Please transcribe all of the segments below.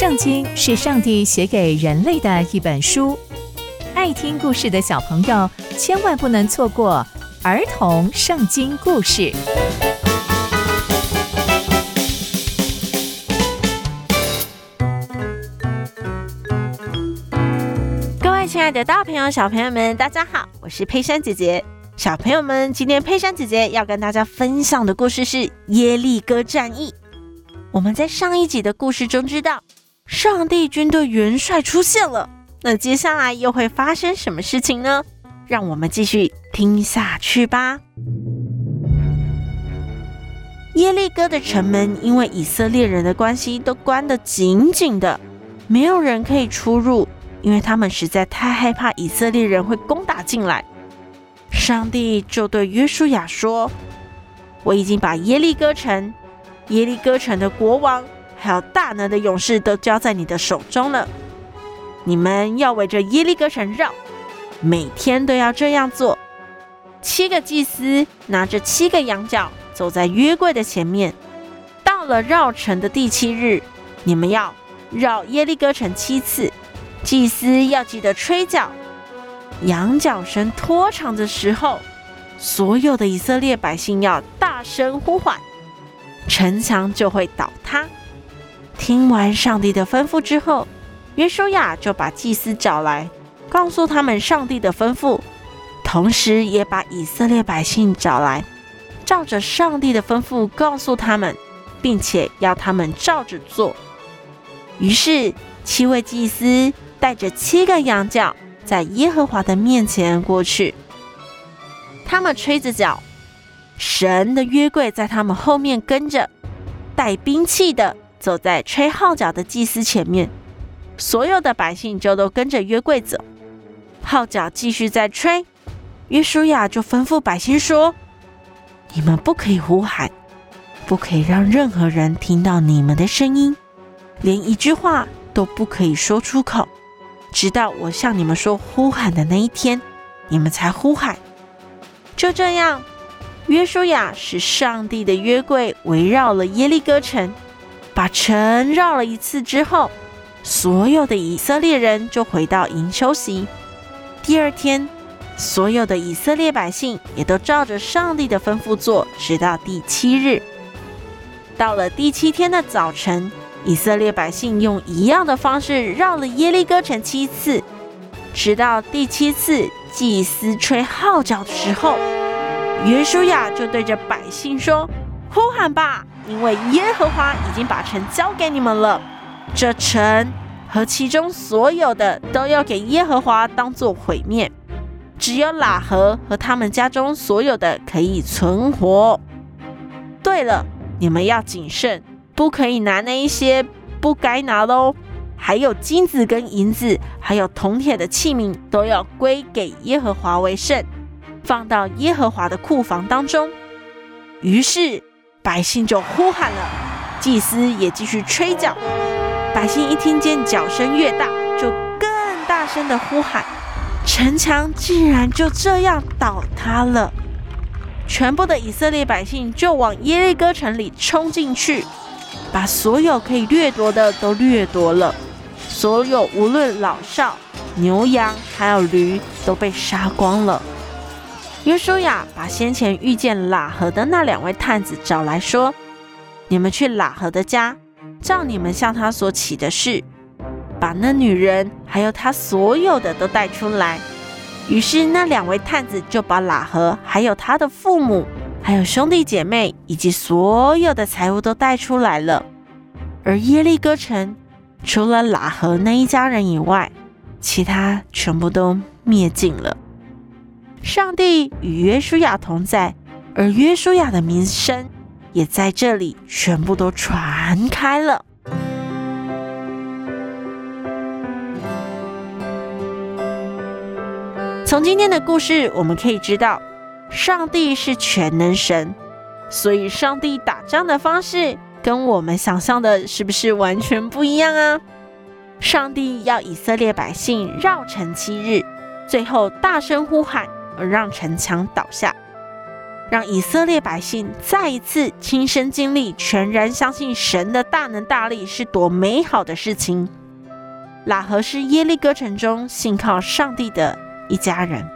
圣经是上帝写给人类的一本书，爱听故事的小朋友千万不能错过儿童圣经故事。各位亲爱的大朋友、小朋友们，大家好，我是佩珊姐姐。小朋友们，今天佩珊姐姐要跟大家分享的故事是耶利哥战役。我们在上一集的故事中知道。上帝军队元帅出现了，那接下来又会发生什么事情呢？让我们继续听下去吧。耶利哥的城门因为以色列人的关系都关得紧紧的，没有人可以出入，因为他们实在太害怕以色列人会攻打进来。上帝就对约书亚说：“我已经把耶利哥城、耶利哥城的国王。”还有大能的勇士都交在你的手中了。你们要围着耶利哥城绕，每天都要这样做。七个祭司拿着七个羊角，走在约柜的前面。到了绕城的第七日，你们要绕耶利哥城七次。祭司要记得吹角，羊角声拖长的时候，所有的以色列百姓要大声呼唤，城墙就会倒塌。听完上帝的吩咐之后，约书亚就把祭司找来，告诉他们上帝的吩咐，同时也把以色列百姓找来，照着上帝的吩咐告诉他们，并且要他们照着做。于是七位祭司带着七个羊角，在耶和华的面前过去，他们吹着角，神的约柜在他们后面跟着，带兵器的。走在吹号角的祭司前面，所有的百姓就都跟着约柜走。号角继续在吹，约书亚就吩咐百姓说：“你们不可以呼喊，不可以让任何人听到你们的声音，连一句话都不可以说出口，直到我向你们说呼喊的那一天，你们才呼喊。”就这样，约书亚使上帝的约柜围绕了耶利哥城。把城绕了一次之后，所有的以色列人就回到营休息。第二天，所有的以色列百姓也都照着上帝的吩咐做，直到第七日。到了第七天的早晨，以色列百姓用一样的方式绕了耶利哥城七次，直到第七次祭司吹号角的时候，约书亚就对着百姓说：“呼喊吧！”因为耶和华已经把城交给你们了，这城和其中所有的都要给耶和华当做毁灭，只有喇合和他们家中所有的可以存活。对了，你们要谨慎，不可以拿那一些不该拿的哦，还有金子跟银子，还有铜铁的器皿，都要归给耶和华为圣，放到耶和华的库房当中。于是。百姓就呼喊了，祭司也继续吹角。百姓一听见角声越大，就更大声的呼喊，城墙竟然就这样倒塌了。全部的以色列百姓就往耶利哥城里冲进去，把所有可以掠夺的都掠夺了，所有无论老少、牛羊还有驴都被杀光了。约书亚把先前遇见喇合的那两位探子找来说：“你们去喇合的家，照你们向他所起的誓，把那女人还有他所有的都带出来。”于是那两位探子就把喇合还有他的父母，还有兄弟姐妹以及所有的财物都带出来了。而耶利哥城除了喇合那一家人以外，其他全部都灭尽了。上帝与约书亚同在，而约书亚的名声也在这里全部都传开了。从今天的故事，我们可以知道，上帝是全能神，所以上帝打仗的方式跟我们想象的是不是完全不一样啊？上帝要以色列百姓绕城七日，最后大声呼喊。而让城墙倒下。让以色列百姓再一次亲身经历，全然相信神的大能大力是多美好的事情。喇合是耶利哥城中信靠上帝的一家人，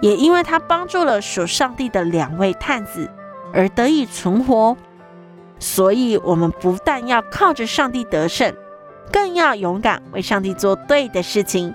也因为他帮助了属上帝的两位探子而得以存活。所以，我们不但要靠着上帝得胜，更要勇敢为上帝做对的事情。